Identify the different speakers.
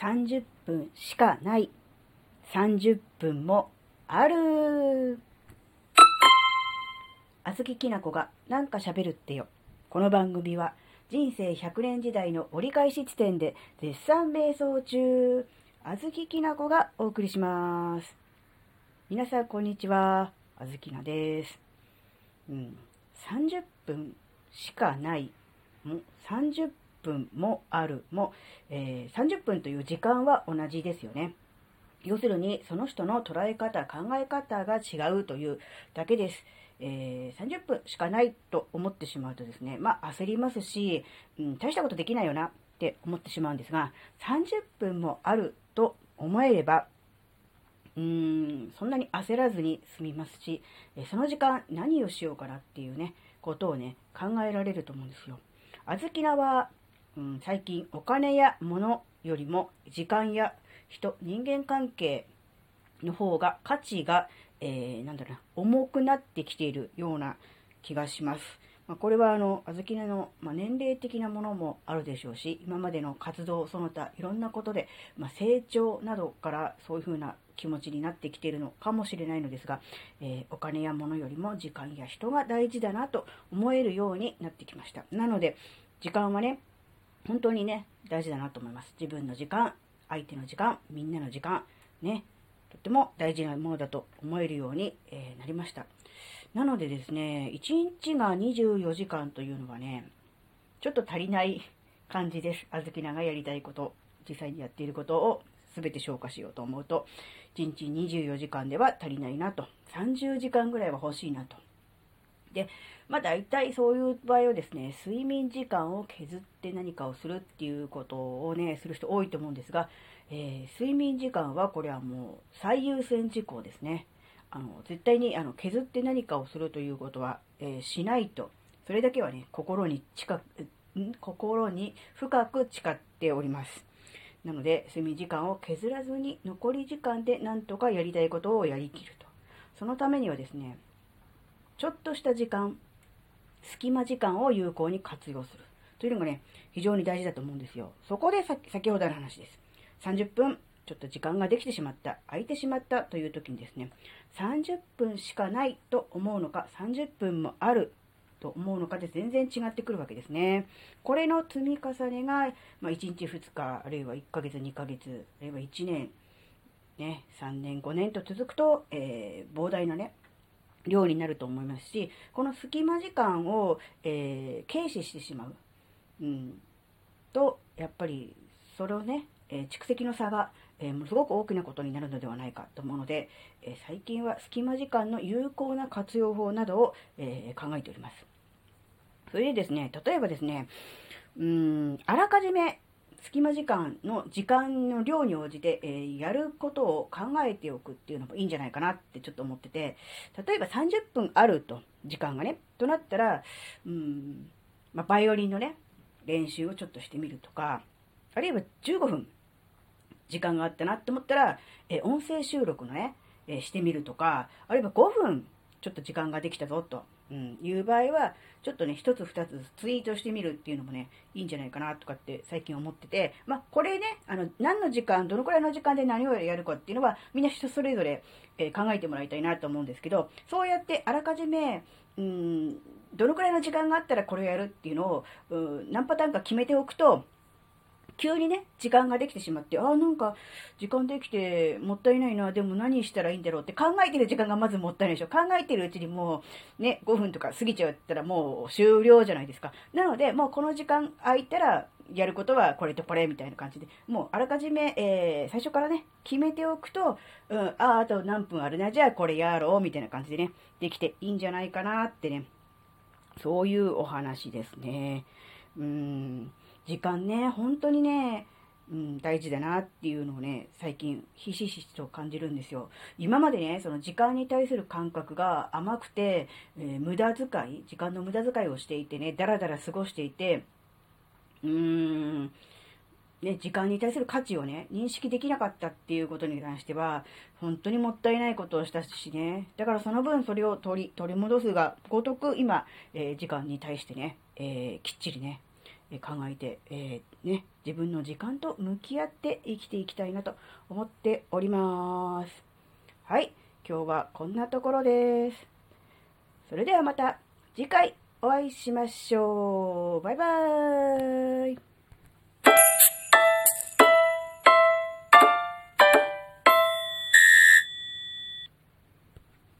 Speaker 1: 30分しかない。30分もある。あずききなこがなんか喋るってよ。この番組は人生100年時代の折り返し地点で絶賛瞑想中。あずききなこがお送りします。皆さんこんにちは。あずきなです。うん。30分しかない。も30分もあるも、えー、30分という時間は同じですよね。要するに、その人の捉え方、考え方が違うというだけです。えー、30分しかないと思ってしまうとですね、まあ焦りますし、うん、大したことできないよなって思ってしまうんですが、30分もあると思えれば、うーん、そんなに焦らずに済みますし、その時間何をしようかなっていうね、ことをね、考えられると思うんですよ。あずきなは、うん、最近お金や物よりも時間や人、人間関係の方が価値が、えー、なんだろうな、重くなってきているような気がします。まあ、これはあの、あずきなの、まあ、年齢的なものもあるでしょうし、今までの活動、その他いろんなことで、まあ、成長などからそういうふうな気持ちになってきているのかもしれないのですが、えー、お金や物よりも時間や人が大事だなと思えるようになってきました。なので、時間はね、本当にね、大事だなと思います。自分の時間、相手の時間、みんなの時間、ね、とっても大事なものだと思えるように、えー、なりました。なのでですね、1日が24時間というのはね、ちょっと足りない感じです。あずきながやりたいこと、実際にやっていることを全て消化しようと思うと、1日24時間では足りないなと。30時間ぐらいは欲しいなと。で、まあ大体そういう場合はですね、睡眠時間を削って何かをするっていうことをね、する人多いと思うんですが、えー、睡眠時間はこれはもう最優先事項ですね。あの、絶対にあの削って何かをするということは、えー、しないと。それだけはね、心に近く、心に深く誓っております。なので、睡眠時間を削らずに残り時間で何とかやりたいことをやりきると。そのためにはですね、ちょっとした時間、隙間時間を有効に活用する。というのがね、非常に大事だと思うんですよ。そこでさ先ほどの話です。30分、ちょっと時間ができてしまった、空いてしまったという時にですね、30分しかないと思うのか、30分もあると思うのかで全然違ってくるわけですね。これの積み重ねが、まあ、1日2日、あるいは1ヶ月、2ヶ月、あるいは1年、ね、3年、5年と続くと、えー、膨大なね、量になると思いますし、この隙間時間を、えー、軽視してしまう。うん。と、やっぱり、それをね、えー、蓄積の差が、えー、ものすごく大きなことになるのではないかと思うので、え最近は隙間時間の有効な活用法などを、え考えております。それでですね、例えばですね、うん、あらかじめ隙間時間の時間の量に応じて、えー、やることを考えておくっていうのもいいんじゃないかなってちょっと思ってて、例えば30分あると、時間がね、となったら、うん、まあ、バイオリンのね、練習をちょっとしてみるとか、あるいは15分、時間があったなって思ったら、えー、音声収録のね、えー、してみるとか、あるいは5分、ちょっと時間ができたぞと。うん、いう場合は、ちょっとね、一つ二つツイートしてみるっていうのもね、いいんじゃないかなとかって最近思ってて、まあ、これね、あの、何の時間、どのくらいの時間で何をやるかっていうのは、みんな人それぞれ、えー、考えてもらいたいなと思うんですけど、そうやってあらかじめ、うん、どのくらいの時間があったらこれをやるっていうのを、うん、何パターンか決めておくと、急にね、時間ができてしまって、ああ、なんか、時間できてもったいないな、でも何したらいいんだろうって考えてる時間がまずもったいないでしょ。考えてるうちにもう、ね、5分とか過ぎちゃったらもう終了じゃないですか。なので、もうこの時間空いたら、やることはこれとこれみたいな感じで、もうあらかじめ、えー、最初からね、決めておくと、うん、ああ、あと何分あるな、じゃあこれやろう、みたいな感じでね、できていいんじゃないかなってね、そういうお話ですね。うん。時間ね、本当にね、うん、大事だなっていうのをね、最近、ひしひしと感じるんですよ。今までね、その時間に対する感覚が甘くて、えー、無駄遣い、時間の無駄遣いをしていてね、だらだら過ごしていて、うーん、ね、時間に対する価値をね、認識できなかったっていうことに関しては、本当にもったいないことをしたしね。だからその分それを取り、取り戻すが、ごとく今、えー、時間に対してね、えー、きっちりね、考えて、えー、ね、自分の時間と向き合って生きていきたいなと思っております。はい、今日はこんなところです。それではまた次回お会いしましょう。バイバーイ。